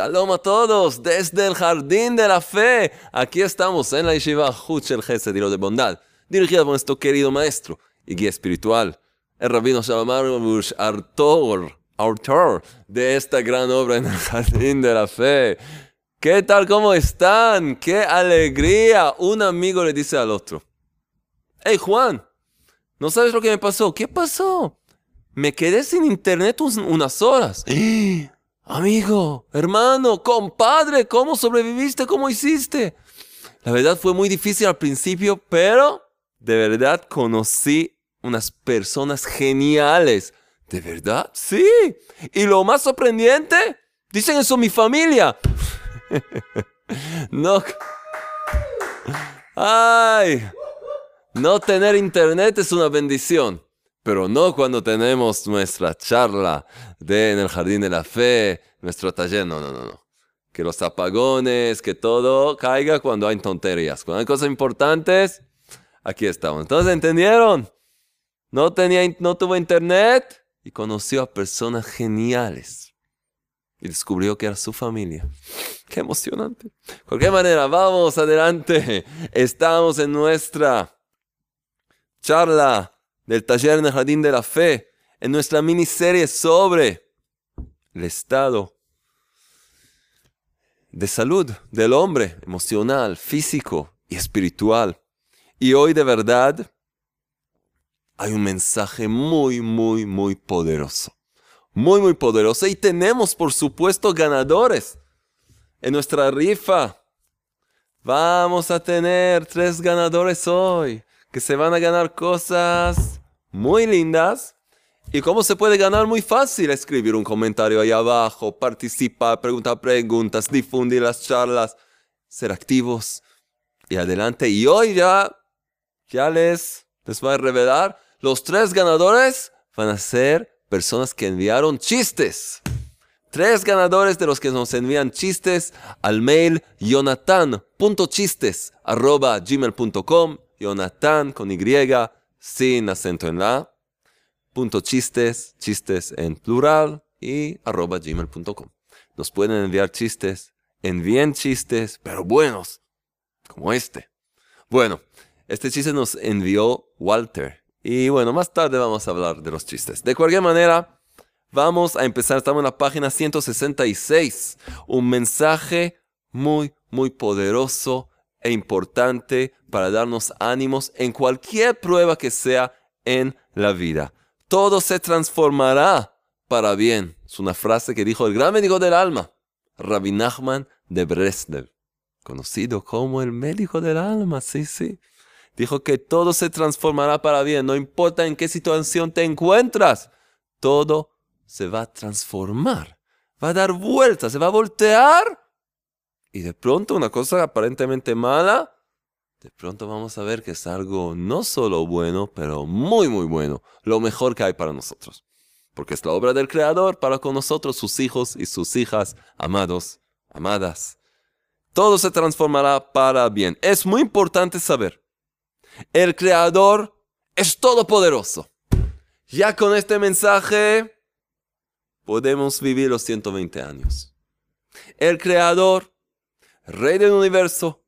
Shalom a todos desde el Jardín de la Fe. Aquí estamos en la Yeshiva Huchel Gesed de Bondad, dirigida por nuestro querido maestro y guía espiritual, el rabino Shalom Arush, autor, de esta gran obra en el Jardín de la Fe. ¿Qué tal? ¿Cómo están? ¡Qué alegría! Un amigo le dice al otro, Hey Juan, ¿no sabes lo que me pasó? ¿Qué pasó? Me quedé sin internet unas horas. Amigo, hermano, compadre, ¿cómo sobreviviste? ¿Cómo hiciste? La verdad fue muy difícil al principio, pero de verdad conocí unas personas geniales. ¿De verdad? Sí. Y lo más sorprendente, dicen eso mi familia. no. Ay. No tener internet es una bendición pero no cuando tenemos nuestra charla de en el jardín de la fe, nuestro taller, no, no, no, no. Que los apagones, que todo caiga cuando hay tonterías. Cuando hay cosas importantes, aquí estamos. Entonces, ¿entendieron? No, tenía, no tuvo internet y conoció a personas geniales. Y descubrió que era su familia. Qué emocionante. De cualquier manera, vamos adelante. Estamos en nuestra charla del taller en el Jardín de la Fe, en nuestra miniserie sobre el estado de salud del hombre, emocional, físico y espiritual. Y hoy de verdad hay un mensaje muy, muy, muy poderoso. Muy, muy poderoso. Y tenemos, por supuesto, ganadores en nuestra rifa. Vamos a tener tres ganadores hoy que se van a ganar cosas muy lindas. ¿Y cómo se puede ganar? Muy fácil. Escribir un comentario ahí abajo, participar, preguntar preguntas, difundir las charlas, ser activos y adelante. Y hoy ya, ya les, les voy a revelar, los tres ganadores van a ser personas que enviaron chistes. Tres ganadores de los que nos envían chistes al mail jonathan.chistes.gmail.com Jonathan con Y sin acento en la, punto chistes, chistes en plural y arroba gmail.com. Nos pueden enviar chistes, envíen chistes, pero buenos, como este. Bueno, este chiste nos envió Walter. Y bueno, más tarde vamos a hablar de los chistes. De cualquier manera, vamos a empezar. Estamos en la página 166. Un mensaje muy, muy poderoso e importante para darnos ánimos en cualquier prueba que sea en la vida. Todo se transformará para bien. Es una frase que dijo el gran médico del alma, Rabbi Nachman de Breslev, conocido como el médico del alma, sí, sí. Dijo que todo se transformará para bien, no importa en qué situación te encuentras, todo se va a transformar, va a dar vueltas, se va a voltear y de pronto una cosa aparentemente mala, de pronto vamos a ver que es algo no solo bueno, pero muy, muy bueno. Lo mejor que hay para nosotros. Porque es la obra del Creador para con nosotros, sus hijos y sus hijas, amados, amadas. Todo se transformará para bien. Es muy importante saber. El Creador es todopoderoso. Ya con este mensaje podemos vivir los 120 años. El Creador Rey del universo,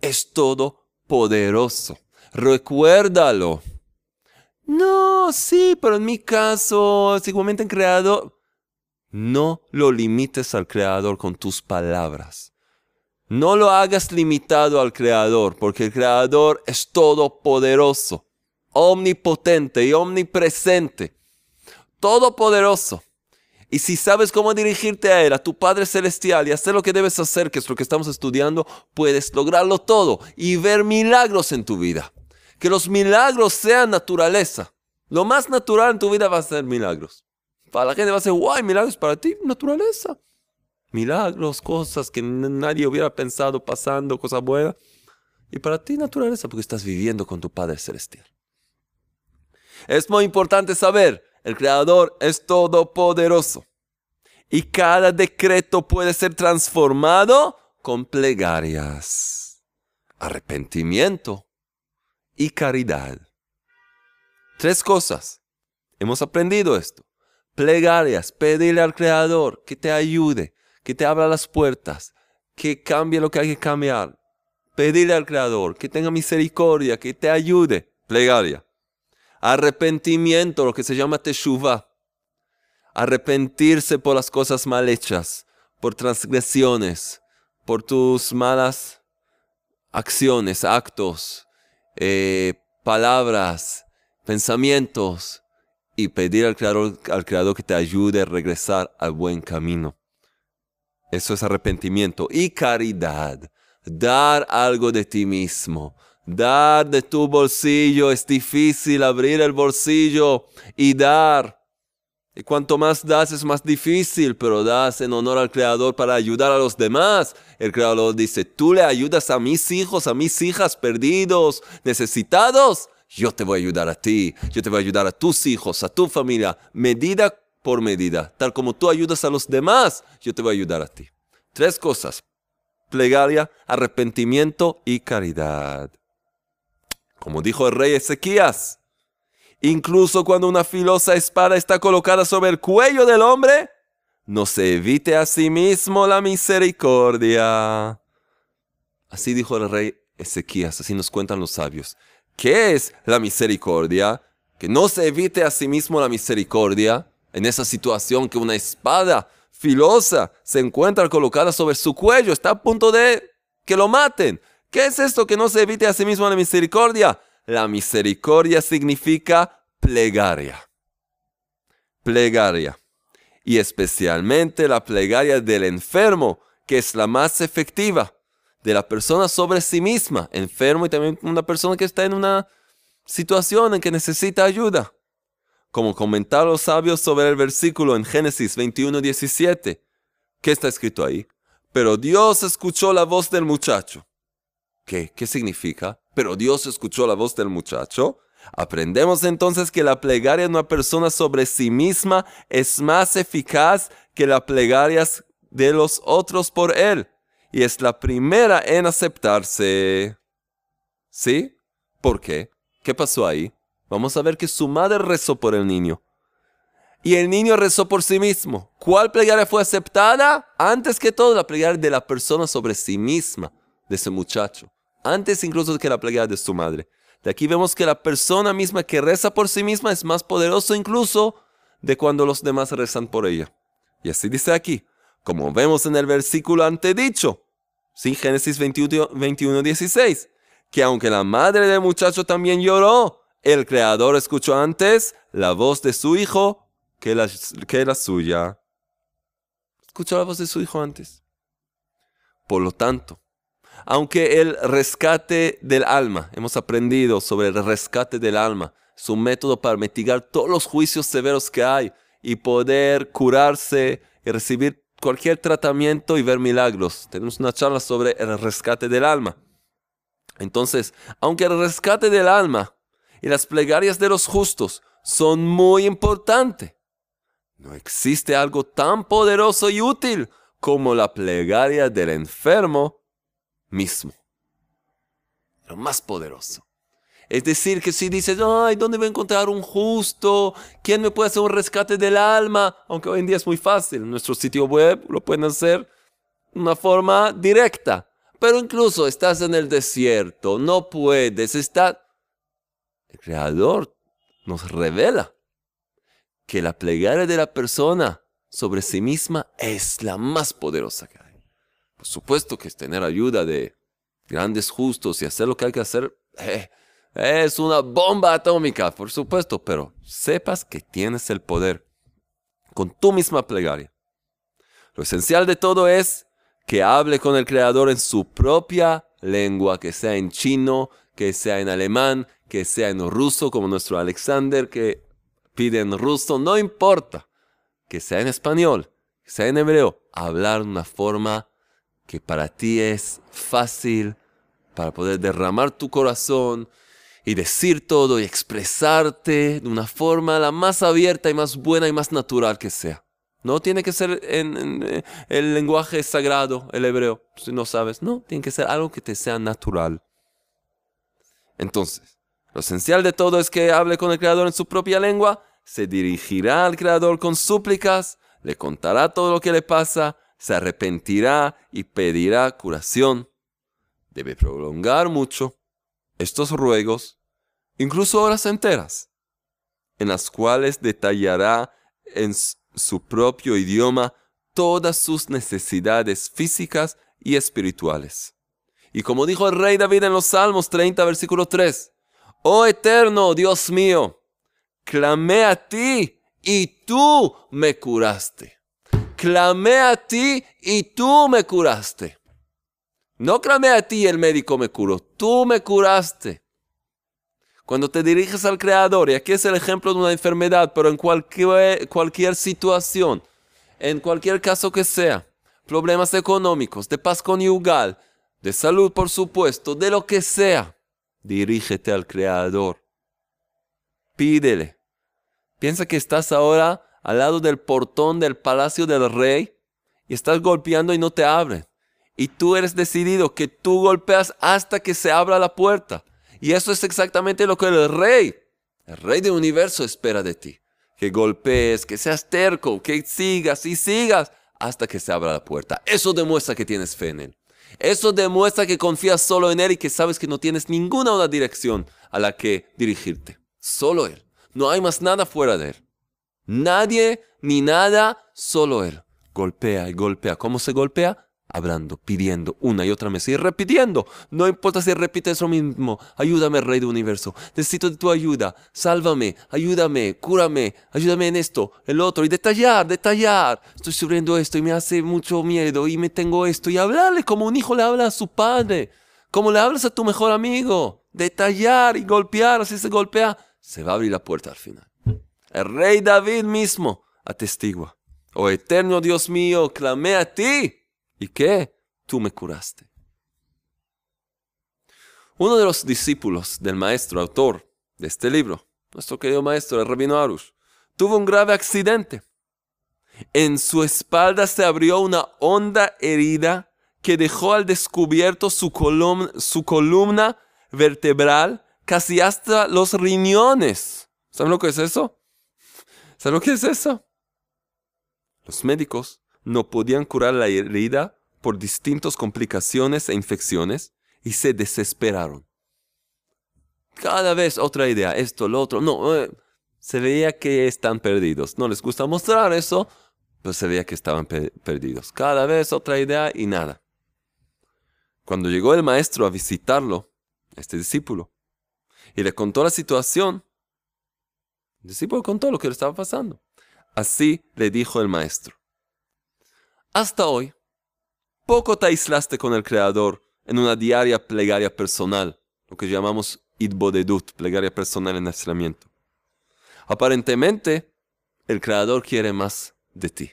es todopoderoso. Recuérdalo. No, sí, pero en mi caso, seguramente en creador. No lo limites al creador con tus palabras. No lo hagas limitado al creador, porque el creador es todopoderoso, omnipotente y omnipresente. Todopoderoso. Y si sabes cómo dirigirte a Él, a tu Padre Celestial y hacer lo que debes hacer, que es lo que estamos estudiando, puedes lograrlo todo y ver milagros en tu vida. Que los milagros sean naturaleza. Lo más natural en tu vida va a ser milagros. Para la gente va a ser, guay, milagros para ti, naturaleza. Milagros, cosas que nadie hubiera pensado pasando, cosas buenas. Y para ti, naturaleza, porque estás viviendo con tu Padre Celestial. Es muy importante saber el Creador es todopoderoso. Y cada decreto puede ser transformado con plegarias, arrepentimiento y caridad. Tres cosas. Hemos aprendido esto. Plegarias, pedirle al Creador que te ayude, que te abra las puertas, que cambie lo que hay que cambiar. Pedirle al Creador que tenga misericordia, que te ayude. Plegaria. Arrepentimiento, lo que se llama teshuva. Arrepentirse por las cosas mal hechas, por transgresiones, por tus malas acciones, actos, eh, palabras, pensamientos y pedir al creador, al creador que te ayude a regresar al buen camino. Eso es arrepentimiento y caridad. Dar algo de ti mismo. Dar de tu bolsillo. Es difícil abrir el bolsillo y dar. Y cuanto más das es más difícil, pero das en honor al Creador para ayudar a los demás. El Creador dice, tú le ayudas a mis hijos, a mis hijas perdidos, necesitados. Yo te voy a ayudar a ti, yo te voy a ayudar a tus hijos, a tu familia, medida por medida. Tal como tú ayudas a los demás, yo te voy a ayudar a ti. Tres cosas. Plegaria, arrepentimiento y caridad. Como dijo el rey Ezequías, incluso cuando una filosa espada está colocada sobre el cuello del hombre, no se evite a sí mismo la misericordia. Así dijo el rey Ezequías, así nos cuentan los sabios. ¿Qué es la misericordia? Que no se evite a sí mismo la misericordia en esa situación que una espada filosa se encuentra colocada sobre su cuello, está a punto de que lo maten. ¿Qué es esto que no se evite a sí mismo la misericordia? La misericordia significa plegaria. Plegaria. Y especialmente la plegaria del enfermo, que es la más efectiva. De la persona sobre sí misma, enfermo y también una persona que está en una situación en que necesita ayuda como comentaron los sabios sobre el versículo en Génesis 21, 17. ¿Qué está escrito ahí? Pero Dios escuchó la voz del muchacho. ¿Qué? ¿Qué significa? Pero Dios escuchó la voz del muchacho. Aprendemos entonces que la plegaria de una persona sobre sí misma es más eficaz que la plegaria de los otros por él. Y es la primera en aceptarse. ¿Sí? ¿Por qué? ¿Qué pasó ahí? Vamos a ver que su madre rezó por el niño. Y el niño rezó por sí mismo. ¿Cuál plegaria fue aceptada? Antes que todo, la plegaria de la persona sobre sí misma, de ese muchacho. Antes incluso que la plegaria de su madre. De aquí vemos que la persona misma que reza por sí misma es más poderoso incluso de cuando los demás rezan por ella. Y así dice aquí, como vemos en el versículo antedicho, ¿sí? Génesis 21, 21, 16, que aunque la madre del muchacho también lloró, el Creador escuchó antes la voz de su Hijo que la, que la suya. Escuchó la voz de su Hijo antes. Por lo tanto, aunque el rescate del alma, hemos aprendido sobre el rescate del alma, es un método para mitigar todos los juicios severos que hay y poder curarse y recibir cualquier tratamiento y ver milagros. Tenemos una charla sobre el rescate del alma. Entonces, aunque el rescate del alma y las plegarias de los justos son muy importantes. No existe algo tan poderoso y útil como la plegaria del enfermo mismo. Lo más poderoso. Es decir, que si dices, ay, ¿dónde voy a encontrar un justo? ¿Quién me puede hacer un rescate del alma? Aunque hoy en día es muy fácil. En nuestro sitio web lo pueden hacer de una forma directa. Pero incluso estás en el desierto, no puedes, estás el Creador nos revela que la plegaria de la persona sobre sí misma es la más poderosa que hay. Por supuesto que tener ayuda de grandes justos y hacer lo que hay que hacer. Eh, es una bomba atómica, por supuesto, pero sepas que tienes el poder con tu misma plegaria. Lo esencial de todo es que hable con el Creador en su propia lengua, que sea en chino, que sea en alemán, que sea en ruso como nuestro Alexander que pide en ruso, no importa, que sea en español, que sea en hebreo, hablar de una forma que para ti es fácil, para poder derramar tu corazón y decir todo y expresarte de una forma la más abierta y más buena y más natural que sea. No tiene que ser en, en, eh, el lenguaje sagrado, el hebreo, si no sabes. No, tiene que ser algo que te sea natural. Entonces, lo esencial de todo es que hable con el Creador en su propia lengua, se dirigirá al Creador con súplicas, le contará todo lo que le pasa, se arrepentirá y pedirá curación. Debe prolongar mucho estos ruegos, incluso horas enteras, en las cuales detallará en su propio idioma todas sus necesidades físicas y espirituales. Y como dijo el rey David en los Salmos 30, versículo 3, Oh eterno Dios mío, clamé a ti y tú me curaste. Clamé a ti y tú me curaste. No clamé a ti y el médico me curó, tú me curaste. Cuando te diriges al Creador, y aquí es el ejemplo de una enfermedad, pero en cualquier, cualquier situación, en cualquier caso que sea, problemas económicos, de paz conyugal, de salud por supuesto, de lo que sea, dirígete al Creador. Pídele. Piensa que estás ahora al lado del portón del palacio del rey y estás golpeando y no te abren. Y tú eres decidido que tú golpeas hasta que se abra la puerta. Y eso es exactamente lo que el rey, el rey del universo espera de ti. Que golpees, que seas terco, que sigas y sigas hasta que se abra la puerta. Eso demuestra que tienes fe en él. Eso demuestra que confías solo en él y que sabes que no tienes ninguna otra dirección a la que dirigirte. Solo él. No hay más nada fuera de él. Nadie ni nada, solo él. Golpea y golpea. ¿Cómo se golpea? hablando, pidiendo una y otra vez y repitiendo. No importa si repites lo mismo. Ayúdame, Rey del Universo. Necesito de tu ayuda. Sálvame, ayúdame, cúrame, ayúdame en esto, el otro. Y detallar, detallar. Estoy sufriendo esto y me hace mucho miedo y me tengo esto. Y hablarle como un hijo le habla a su padre. Como le hablas a tu mejor amigo. Detallar y golpear. Así se golpea. Se va a abrir la puerta al final. El rey David mismo atestigua. Oh eterno Dios mío, clamé a ti ¿Y qué? Tú me curaste. Uno de los discípulos del maestro autor de este libro, nuestro querido maestro, el rabino Arush, tuvo un grave accidente. En su espalda se abrió una honda herida que dejó al descubierto su, su columna vertebral casi hasta los riñones. ¿Saben lo que es eso? ¿Saben lo que es eso? Los médicos no podían curar la herida por distintas complicaciones e infecciones y se desesperaron. Cada vez otra idea, esto, lo otro. No, eh, se veía que están perdidos. No les gusta mostrar eso, pero se veía que estaban perdidos. Cada vez otra idea y nada. Cuando llegó el maestro a visitarlo, este discípulo, y le contó la situación, discípulo contó lo que le estaba pasando. Así le dijo el maestro. Hasta hoy, poco te aislaste con el Creador en una diaria plegaria personal, lo que llamamos idbodedut, plegaria personal en aislamiento. Aparentemente, el Creador quiere más de ti.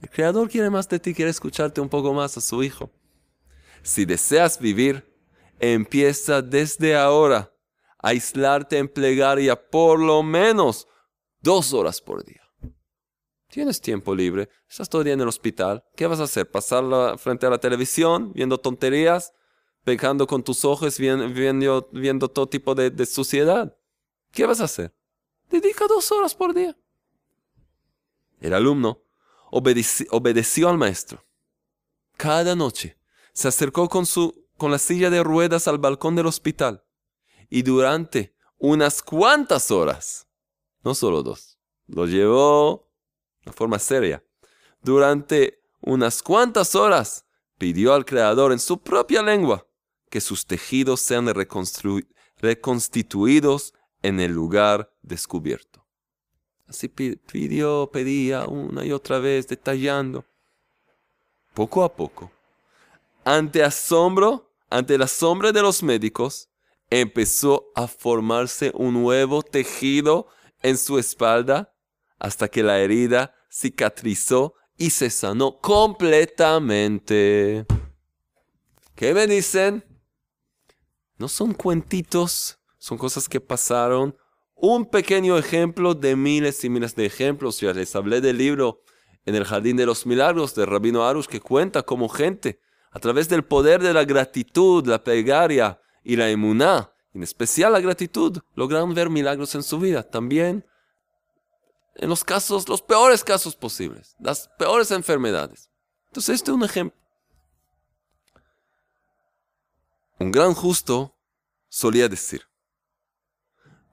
El Creador quiere más de ti, quiere escucharte un poco más a su Hijo. Si deseas vivir, empieza desde ahora aislarte en plegaria por lo menos dos horas por día. Tienes tiempo libre, estás todo el día en el hospital. ¿Qué vas a hacer? ¿Pasar frente a la televisión, viendo tonterías, pegando con tus ojos, viendo, viendo todo tipo de, suciedad? ¿Qué vas a hacer? Dedica dos horas por día. El alumno obedeció al maestro. Cada noche se acercó con, su, con la silla de ruedas al balcón del hospital y durante unas cuantas horas, no solo dos, lo llevó de forma seria. Durante unas cuantas horas pidió al Creador en su propia lengua que sus tejidos sean reconstituidos en el lugar descubierto. Así pidió, pedía una y otra vez, detallando. Poco a poco, ante asombro, ante el asombro de los médicos, empezó a formarse un nuevo tejido en su espalda hasta que la herida cicatrizó y se sanó completamente. ¿Qué me dicen? No son cuentitos, son cosas que pasaron. Un pequeño ejemplo de miles y miles de ejemplos. Ya les hablé del libro en el Jardín de los Milagros de Rabino Arush que cuenta cómo gente, a través del poder de la gratitud, la plegaria y la emuná, en especial la gratitud, lograron ver milagros en su vida. También en los casos, los peores casos posibles, las peores enfermedades. Entonces, este es un ejemplo. Un gran justo solía decir,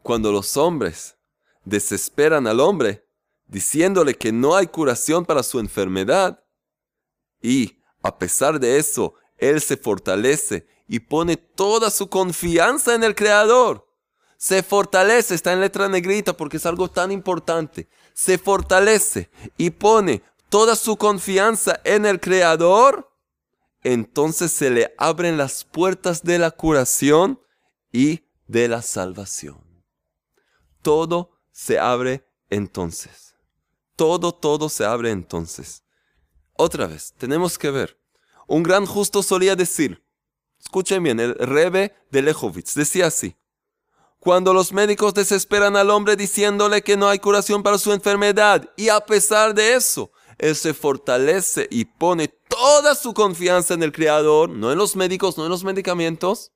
cuando los hombres desesperan al hombre diciéndole que no hay curación para su enfermedad, y a pesar de eso, él se fortalece y pone toda su confianza en el Creador. Se fortalece, está en letra negrita porque es algo tan importante. Se fortalece y pone toda su confianza en el Creador. Entonces se le abren las puertas de la curación y de la salvación. Todo se abre entonces. Todo, todo se abre entonces. Otra vez, tenemos que ver. Un gran justo solía decir, escuchen bien, el Rebe de Lejovitz decía así, cuando los médicos desesperan al hombre diciéndole que no hay curación para su enfermedad y a pesar de eso, él se fortalece y pone toda su confianza en el Creador, no en los médicos, no en los medicamentos,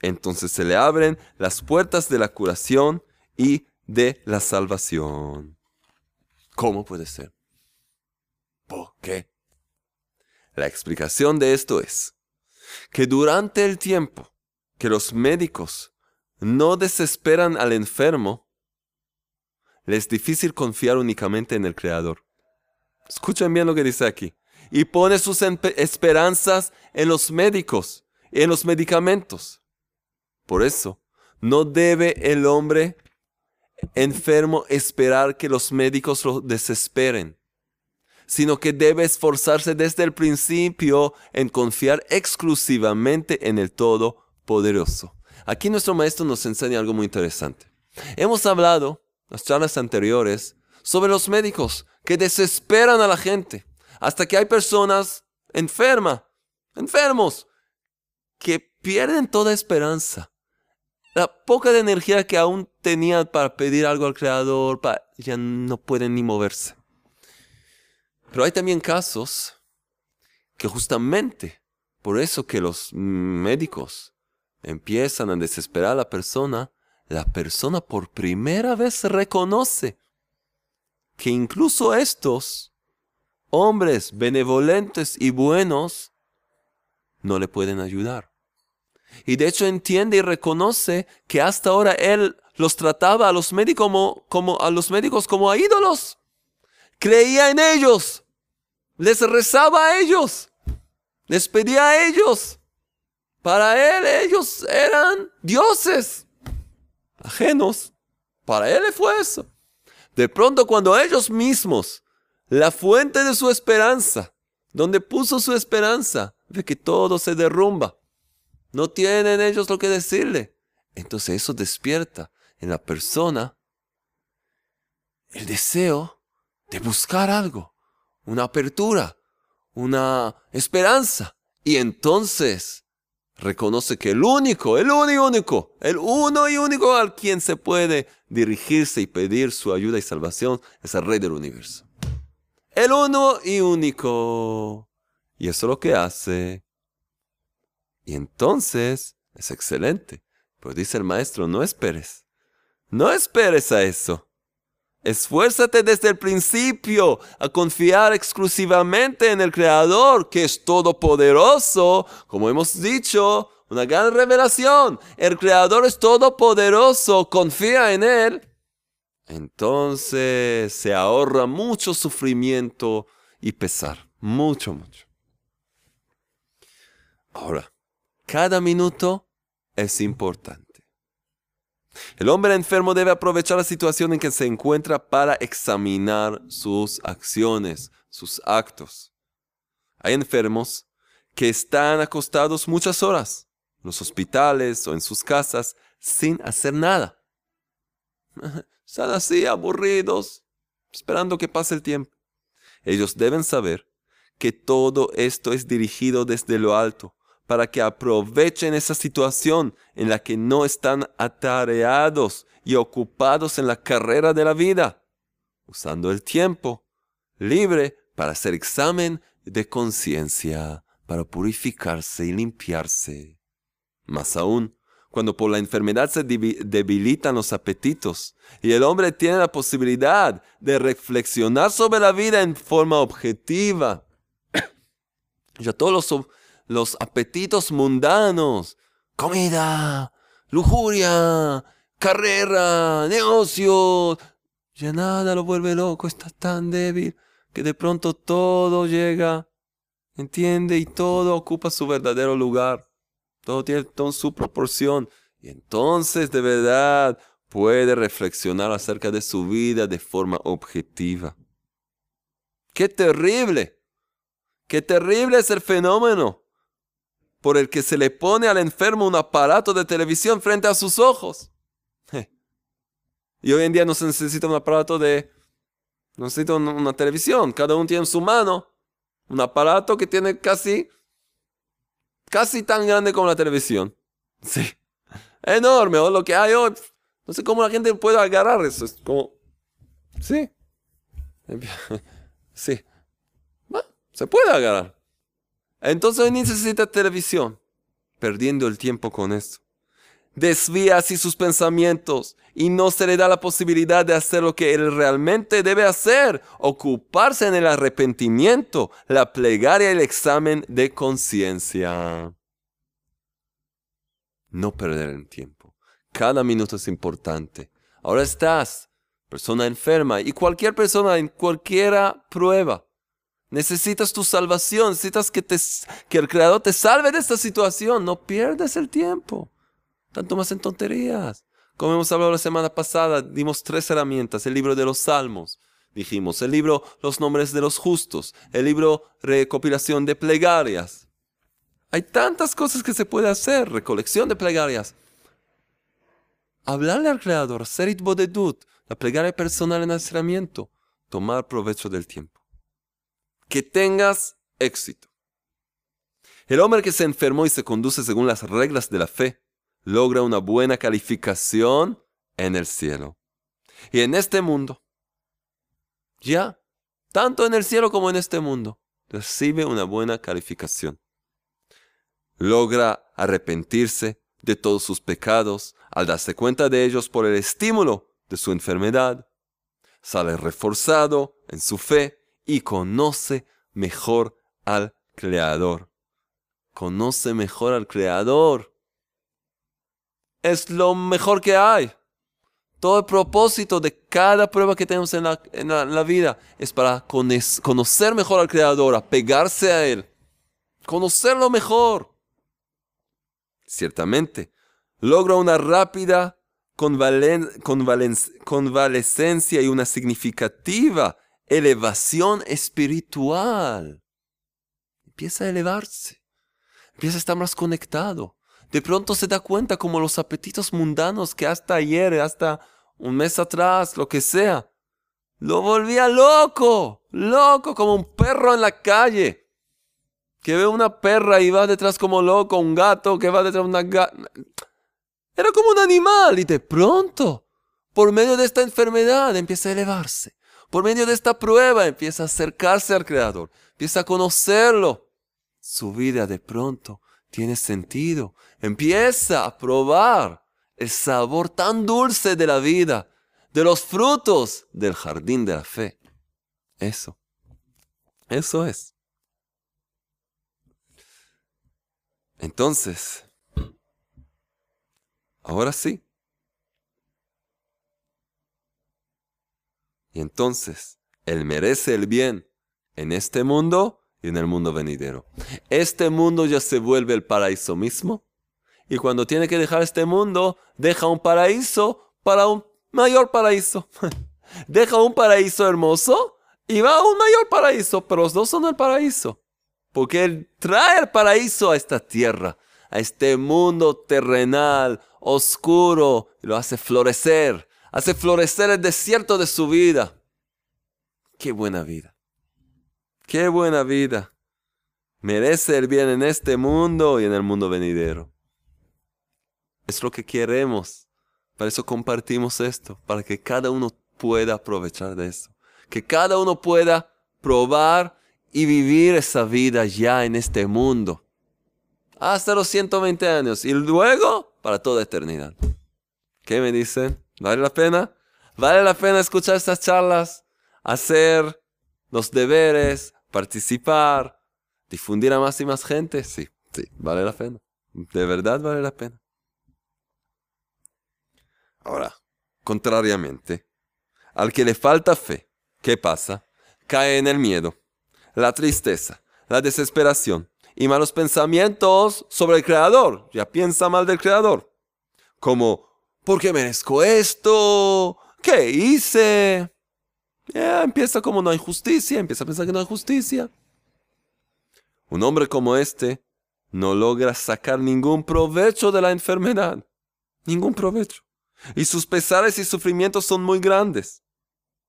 entonces se le abren las puertas de la curación y de la salvación. ¿Cómo puede ser? ¿Por qué? La explicación de esto es que durante el tiempo que los médicos no desesperan al enfermo, les es difícil confiar únicamente en el Creador. Escuchen bien lo que dice aquí. Y pone sus esperanzas en los médicos, en los medicamentos. Por eso, no debe el hombre enfermo esperar que los médicos lo desesperen, sino que debe esforzarse desde el principio en confiar exclusivamente en el Todopoderoso. Aquí nuestro maestro nos enseña algo muy interesante. Hemos hablado, en las charlas anteriores, sobre los médicos que desesperan a la gente, hasta que hay personas enfermas, enfermos, que pierden toda esperanza la poca de energía que aún tenían para pedir algo al Creador, ya no pueden ni moverse. Pero hay también casos que justamente por eso que los médicos empiezan a desesperar a la persona, la persona por primera vez reconoce que incluso estos hombres benevolentes y buenos no le pueden ayudar. Y de hecho entiende y reconoce que hasta ahora él los trataba a los médicos como, a los médicos como a ídolos. Creía en ellos. Les rezaba a ellos. Les pedía a ellos. Para él ellos eran dioses ajenos. Para él fue eso. De pronto cuando ellos mismos, la fuente de su esperanza, donde puso su esperanza, ve que todo se derrumba. No tienen ellos lo que decirle. Entonces eso despierta en la persona el deseo de buscar algo, una apertura, una esperanza. Y entonces reconoce que el único, el único, único, el uno y único al quien se puede dirigirse y pedir su ayuda y salvación es el Rey del universo. El uno y único. Y eso es lo que hace y entonces es excelente. Pero dice el maestro, no esperes. No esperes a eso. Esfuérzate desde el principio a confiar exclusivamente en el Creador, que es todopoderoso, como hemos dicho, una gran revelación. El Creador es todopoderoso, confía en Él. Entonces se ahorra mucho sufrimiento y pesar, mucho, mucho. Ahora, cada minuto es importante. El hombre enfermo debe aprovechar la situación en que se encuentra para examinar sus acciones, sus actos. Hay enfermos que están acostados muchas horas en los hospitales o en sus casas sin hacer nada. Están así aburridos, esperando que pase el tiempo. Ellos deben saber que todo esto es dirigido desde lo alto para que aprovechen esa situación en la que no están atareados y ocupados en la carrera de la vida, usando el tiempo libre para hacer examen de conciencia, para purificarse y limpiarse. Más aún, cuando por la enfermedad se debilitan los apetitos y el hombre tiene la posibilidad de reflexionar sobre la vida en forma objetiva Ya todos los, los apetitos mundanos, comida, lujuria, carrera, negocio, ya nada lo vuelve loco, está tan débil que de pronto todo llega, entiende, y todo ocupa su verdadero lugar. Todo tiene su proporción. Y entonces de verdad puede reflexionar acerca de su vida de forma objetiva. ¡Qué terrible! ¡Qué terrible es el fenómeno por el que se le pone al enfermo un aparato de televisión frente a sus ojos! Y hoy en día no se necesita un aparato de... No necesita una televisión. Cada uno tiene en su mano un aparato que tiene casi... Casi tan grande como la televisión. Sí. Enorme. O lo que hay hoy. No sé cómo la gente puede agarrar eso. Es como... Sí. Sí. se puede agarrar. Entonces necesita televisión. Perdiendo el tiempo con esto desvía así sus pensamientos y no se le da la posibilidad de hacer lo que él realmente debe hacer, ocuparse en el arrepentimiento, la plegaria y el examen de conciencia. No perder el tiempo. Cada minuto es importante. Ahora estás, persona enferma, y cualquier persona en cualquier prueba. Necesitas tu salvación, necesitas que, que el Creador te salve de esta situación. No pierdas el tiempo tanto más en tonterías. Como hemos hablado la semana pasada, dimos tres herramientas. El libro de los salmos, dijimos. El libro Los nombres de los justos. El libro Recopilación de plegarias. Hay tantas cosas que se puede hacer. Recolección de plegarias. Hablarle al Creador, Serit Bodedut, la plegaria personal en aislamiento. Tomar provecho del tiempo. Que tengas éxito. El hombre que se enfermó y se conduce según las reglas de la fe logra una buena calificación en el cielo. Y en este mundo, ya, tanto en el cielo como en este mundo, recibe una buena calificación. Logra arrepentirse de todos sus pecados al darse cuenta de ellos por el estímulo de su enfermedad. Sale reforzado en su fe y conoce mejor al Creador. Conoce mejor al Creador es lo mejor que hay. Todo el propósito de cada prueba que tenemos en la, vida es para conocer mejor al Creador, apegarse a Él, conocerlo mejor. Ciertamente, logra una rápida convalescencia y una significativa elevación espiritual. Empieza a elevarse, empieza a estar más conectado de pronto se da cuenta como los apetitos mundanos que hasta ayer, hasta un mes atrás, lo que sea, lo volvía loco, loco como un perro en la calle, que ve una perra y va detrás como loco, un gato que va detrás de una gata. Era como un animal y de pronto, por medio de esta enfermedad, empieza a elevarse. Por medio de esta prueba empieza a acercarse al Creador, empieza a conocerlo. Su vida de pronto tiene sentido. Empieza a probar el sabor tan dulce de la vida, de los frutos del jardín de la fe. Eso. Eso es. Entonces, ahora sí. Y entonces, Él merece el bien en este mundo y en el mundo venidero. Este mundo ya se vuelve el paraíso mismo. Y cuando tiene que dejar este mundo, deja un paraíso para un mayor paraíso. deja un paraíso hermoso y va a un mayor paraíso, pero los dos son el paraíso. Porque Él trae el paraíso a esta tierra, a este mundo terrenal, oscuro, y lo hace florecer, hace florecer el desierto de su vida. Qué buena vida. Qué buena vida. Merece el bien en este mundo y en el mundo venidero. Es lo que queremos. Para eso compartimos esto, para que cada uno pueda aprovechar de eso. Que cada uno pueda probar y vivir esa vida ya en este mundo. Hasta los 120 años y luego para toda eternidad. ¿Qué me dicen? ¿Vale la pena? ¿Vale la pena escuchar estas charlas? Hacer los deberes, participar, difundir a más y más gente, sí, sí, vale la pena. De verdad vale la pena. Ahora, contrariamente, al que le falta fe, ¿qué pasa? Cae en el miedo, la tristeza, la desesperación y malos pensamientos sobre el Creador. Ya piensa mal del Creador. Como, ¿por qué merezco esto? ¿Qué hice? Ya empieza como no hay justicia, empieza a pensar que no hay justicia. Un hombre como este no logra sacar ningún provecho de la enfermedad. Ningún provecho. Y sus pesares y sufrimientos son muy grandes.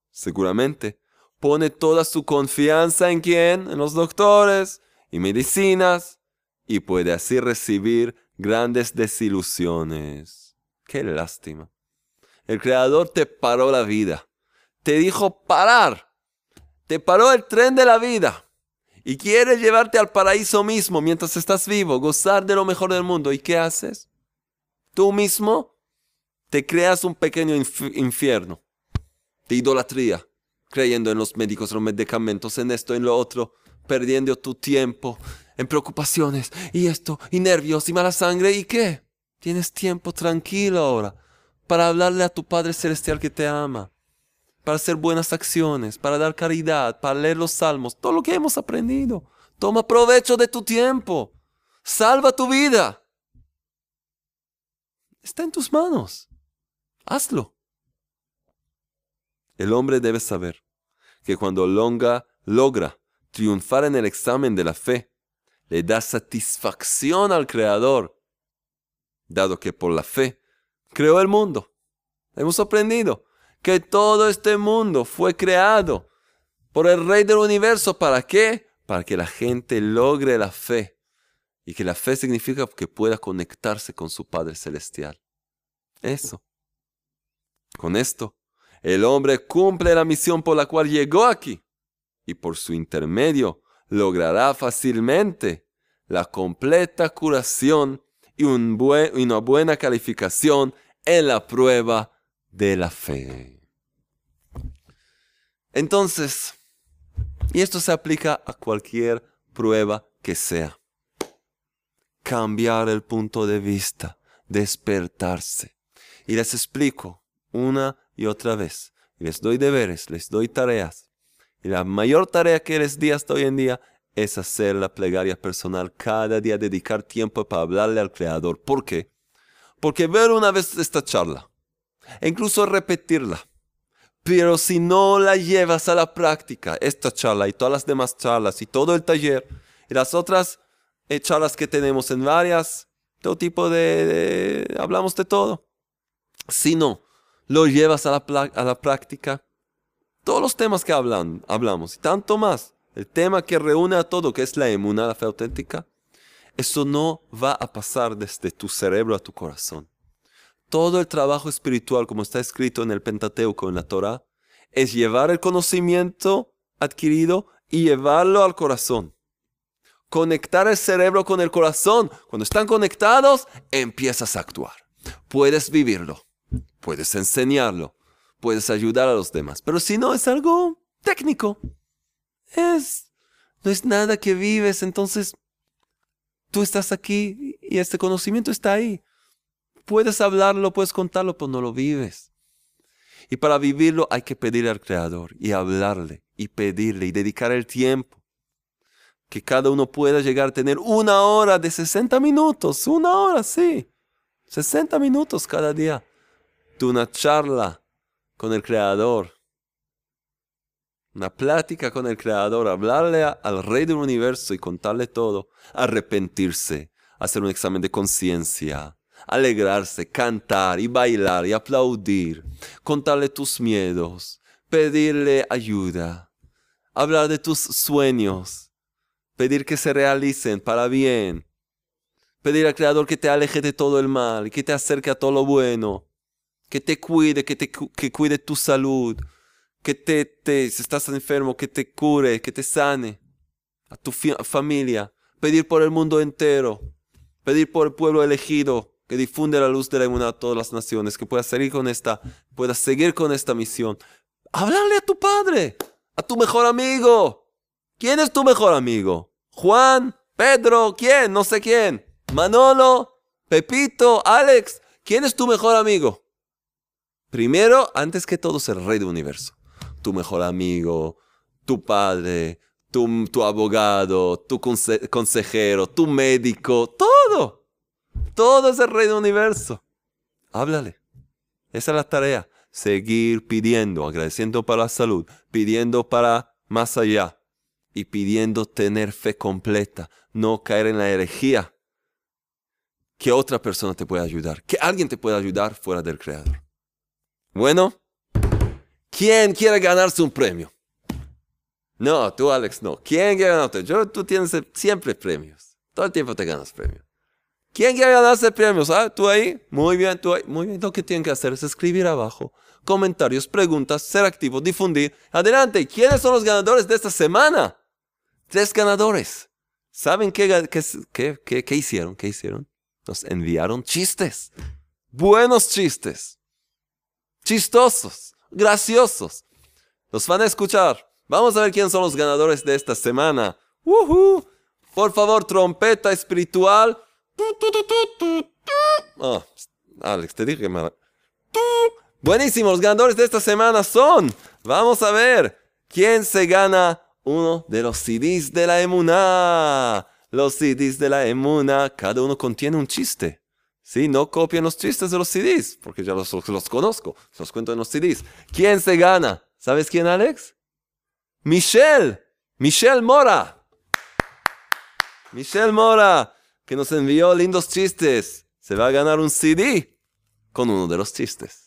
Seguramente pone toda su confianza en quién? En los doctores y medicinas y puede así recibir grandes desilusiones. Qué lástima. El Creador te paró la vida. Te dijo parar. Te paró el tren de la vida. Y quiere llevarte al paraíso mismo mientras estás vivo, gozar de lo mejor del mundo. ¿Y qué haces? Tú mismo te creas un pequeño infierno de idolatría, creyendo en los médicos, los medicamentos, en esto, en lo otro, perdiendo tu tiempo en preocupaciones y esto, y nervios y mala sangre. ¿Y qué? Tienes tiempo tranquilo ahora para hablarle a tu Padre Celestial que te ama para hacer buenas acciones, para dar caridad, para leer los salmos, todo lo que hemos aprendido. Toma provecho de tu tiempo. Salva tu vida. Está en tus manos. Hazlo. El hombre debe saber que cuando longa logra triunfar en el examen de la fe, le da satisfacción al Creador, dado que por la fe creó el mundo. Hemos aprendido que todo este mundo fue creado por el Rey del Universo. ¿Para qué? Para que la gente logre la fe. Y que la fe significa que pueda conectarse con su Padre Celestial. Eso. Con esto, el hombre cumple la misión por la cual llegó aquí. Y por su intermedio logrará fácilmente la completa curación y, un y una buena calificación en la prueba de la fe. Entonces, y esto se aplica a cualquier prueba que sea. Cambiar el punto de vista, despertarse. Y les explico una y otra vez. les doy deberes, les doy tareas. Y la mayor tarea que les di hasta hoy en día es hacer la plegaria personal cada día, dedicar tiempo para hablarle al Creador. ¿Por qué? Porque ver una vez esta charla, e incluso repetirla, pero si no la llevas a la práctica, esta charla y todas las demás charlas y todo el taller y las otras eh, charlas que tenemos en varias, todo tipo de, hablamos de todo. Si no lo llevas a la, a la práctica, todos los temas que hablan, hablamos y tanto más, el tema que reúne a todo, que es la emuna, la fe auténtica, eso no va a pasar desde tu cerebro a tu corazón todo el trabajo espiritual, como está escrito en el Pentateuco, en la Torah, es llevar el conocimiento adquirido y llevarlo al corazón. Conectar el cerebro con el corazón. Cuando están conectados, empiezas a actuar. Puedes vivirlo, puedes enseñarlo, puedes ayudar a los demás. Pero si no, es algo técnico. Es, no es nada que vives, entonces tú estás aquí y este conocimiento está ahí. Puedes hablarlo, puedes contarlo, pero no lo vives. Y para vivirlo hay que pedirle al Creador y hablarle y pedirle y dedicar el tiempo. Que cada uno pueda llegar a tener una hora de 60 minutos, una hora, sí. 60 minutos cada día de una charla con el Creador. Una plática con el Creador, hablarle al Rey del Universo y contarle todo. Arrepentirse, hacer un examen de conciencia, alegrarse, cantar y bailar y aplaudir, contarle tus miedos, pedirle ayuda, hablar de tus sueños, pedir que se realicen para bien, pedir al Creador que te aleje de todo el mal, que te acerque a todo lo bueno, que te cuide, que, te, que cuide tu salud, que te, te, si estás enfermo, que te cure, que te sane, a tu familia, pedir por el mundo entero, pedir por el pueblo elegido, que difunde la luz de la inmunidad a todas las naciones, que puedas seguir con esta, puedas seguir con esta misión. Hablarle a tu padre, a tu mejor amigo. ¿Quién es tu mejor amigo? Juan, Pedro, ¿quién? No sé quién. Manolo, Pepito, Alex. ¿Quién es tu mejor amigo? Primero, antes que todo, es el rey del universo. Tu mejor amigo, tu padre, tu, tu abogado, tu consejero, tu médico, todo. Todo es el rey del universo. Háblale. Esa es la tarea. Seguir pidiendo, agradeciendo para la salud, pidiendo para más allá y pidiendo tener fe completa, no caer en la herejía. Que otra persona te pueda ayudar, que alguien te pueda ayudar fuera del Creador. Bueno, ¿quién quiere ganarse un premio? No, tú Alex, no. ¿Quién quiere ganarte? Yo, tú tienes siempre premios. Todo el tiempo te ganas premios. ¿Quién quiere ganarse premios? Ah, tú ahí. Muy bien, tú ahí. Muy bien. Lo que tienen que hacer es escribir abajo comentarios, preguntas, ser activo, difundir. Adelante. ¿Quiénes son los ganadores de esta semana? Tres ganadores. ¿Saben qué, hicieron? ¿Qué hicieron? Nos enviaron chistes. Buenos chistes. Chistosos. Graciosos. Los van a escuchar. Vamos a ver quiénes son los ganadores de esta semana. Por favor, trompeta espiritual. Oh, Alex, te dije que Buenísimo, los ganadores de esta semana son. Vamos a ver quién se gana uno de los CDs de la Emuna. Los CDs de la Emuna, cada uno contiene un chiste. Sí, no copien los chistes de los CDs, porque ya los, los conozco. Los cuento en los CDs. ¿Quién se gana? ¿Sabes quién, Alex? Michelle. Michelle Mora. Michelle Mora, que nos envió lindos chistes. Se va a ganar un CD con uno de los chistes.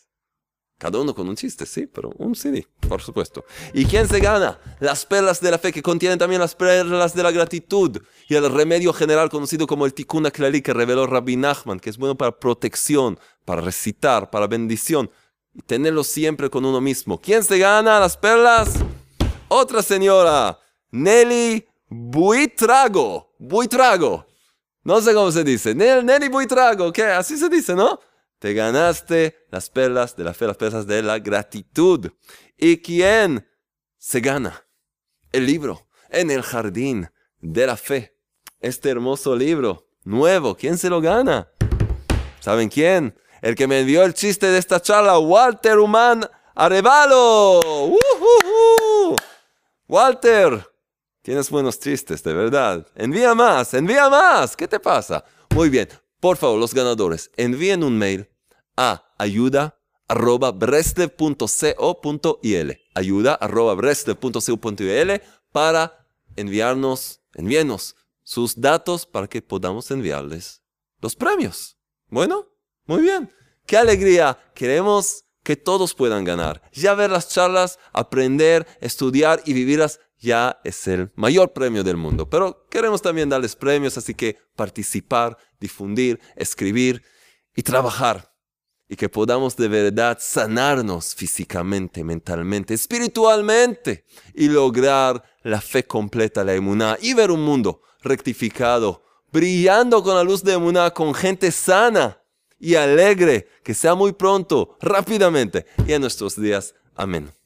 Cada uno con un chiste, sí, pero un CD, por supuesto. ¿Y quién se gana? Las perlas de la fe, que contienen también las perlas de la gratitud y el remedio general conocido como el Tikkun Klali que reveló Rabbi Nachman, que es bueno para protección, para recitar, para bendición y tenerlo siempre con uno mismo. ¿Quién se gana las perlas? Otra señora, Nelly Buitrago. Buitrago. No sé cómo se dice. Nelly Buitrago, ¿qué? Así se dice, ¿no? Te ganaste las perlas de la fe, las perlas de la gratitud. ¿Y quién se gana? El libro, en el jardín de la fe. Este hermoso libro, nuevo, ¿quién se lo gana? ¿Saben quién? El que me dio el chiste de esta charla, Walter Human Arevalo. Walter, tienes buenos chistes, de verdad. Envía más, envía más. ¿Qué te pasa? Muy bien. Por favor, los ganadores, envíen un mail a ayuda arroba ayuda arroba para enviarnos, envíenos sus datos para que podamos enviarles los premios. Bueno, muy bien. Qué alegría. Queremos que todos puedan ganar. Ya ver las charlas, aprender, estudiar y vivirlas ya es el mayor premio del mundo. Pero queremos también darles premios, así que participar, difundir, escribir y trabajar. Y que podamos de verdad sanarnos físicamente, mentalmente, espiritualmente y lograr la fe completa, la emuná y ver un mundo rectificado, brillando con la luz de emuná, con gente sana y alegre, que sea muy pronto, rápidamente y en nuestros días. Amén.